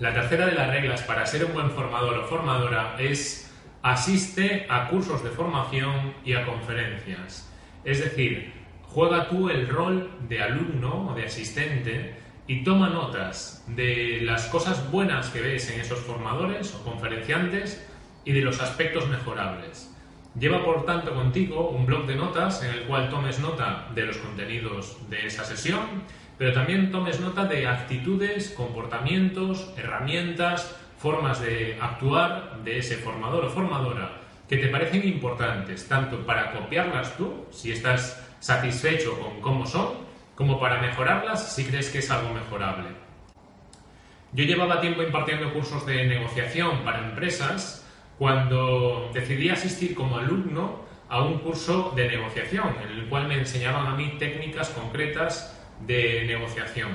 La tercera de las reglas para ser un buen formador o formadora es asiste a cursos de formación y a conferencias. Es decir, juega tú el rol de alumno o de asistente y toma notas de las cosas buenas que ves en esos formadores o conferenciantes y de los aspectos mejorables. Lleva por tanto contigo un blog de notas en el cual tomes nota de los contenidos de esa sesión, pero también tomes nota de actitudes, comportamientos, herramientas, formas de actuar de ese formador o formadora que te parecen importantes, tanto para copiarlas tú, si estás satisfecho con cómo son, como para mejorarlas si crees que es algo mejorable. Yo llevaba tiempo impartiendo cursos de negociación para empresas cuando decidí asistir como alumno a un curso de negociación, en el cual me enseñaban a mí técnicas concretas de negociación.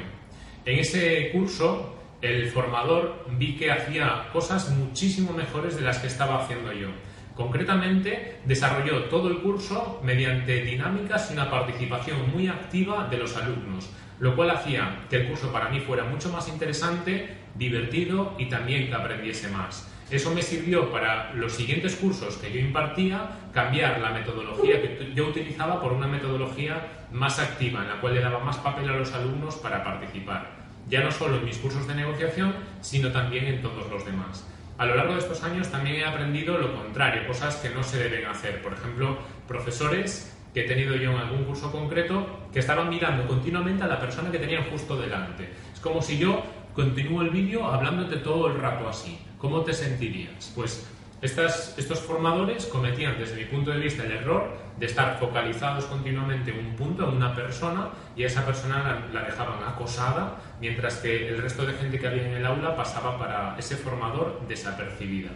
En ese curso, el formador vi que hacía cosas muchísimo mejores de las que estaba haciendo yo. Concretamente, desarrolló todo el curso mediante dinámicas y una participación muy activa de los alumnos, lo cual hacía que el curso para mí fuera mucho más interesante, divertido y también que aprendiese más. Eso me sirvió para los siguientes cursos que yo impartía cambiar la metodología que yo utilizaba por una metodología más activa, en la cual le daba más papel a los alumnos para participar, ya no solo en mis cursos de negociación, sino también en todos los demás. A lo largo de estos años también he aprendido lo contrario, cosas que no se deben hacer. Por ejemplo, profesores que he tenido yo en algún curso concreto que estaban mirando continuamente a la persona que tenían justo delante. Es como si yo continúo el vídeo hablándote todo el rato así. ¿Cómo te sentirías? Pues estos formadores cometían desde mi punto de vista el error de estar focalizados continuamente en un punto, en una persona, y a esa persona la, dejaban acosada, mientras que el resto de gente que había en el aula pasaba para ese formador desapercibida.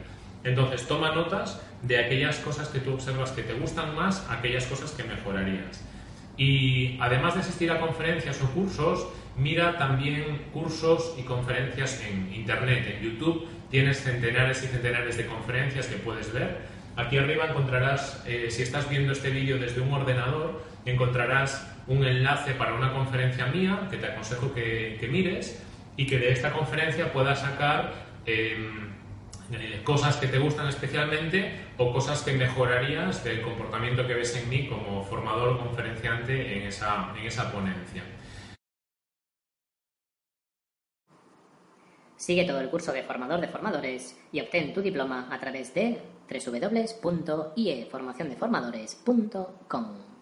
Entonces, toma notas de aquellas cosas que tú observas que te gustan más, aquellas cosas que mejorarías. Y además de asistir a conferencias o cursos, mira también cursos y conferencias en Internet, en YouTube. Tienes centenares y centenares de conferencias que puedes ver. Aquí arriba encontrarás, eh, si estás viendo este vídeo desde un ordenador, encontrarás un enlace para una conferencia mía que te aconsejo que, mires y que de esta conferencia puedas sacar em, cosas que te gustan especialmente o cosas que mejorarías del comportamiento que ves en mí como formador o conferenciante en esa, en esa ponencia. Sigue todo el curso de formador de formadores y obtén tu diploma a través de www.ieformaciondeformadores.com.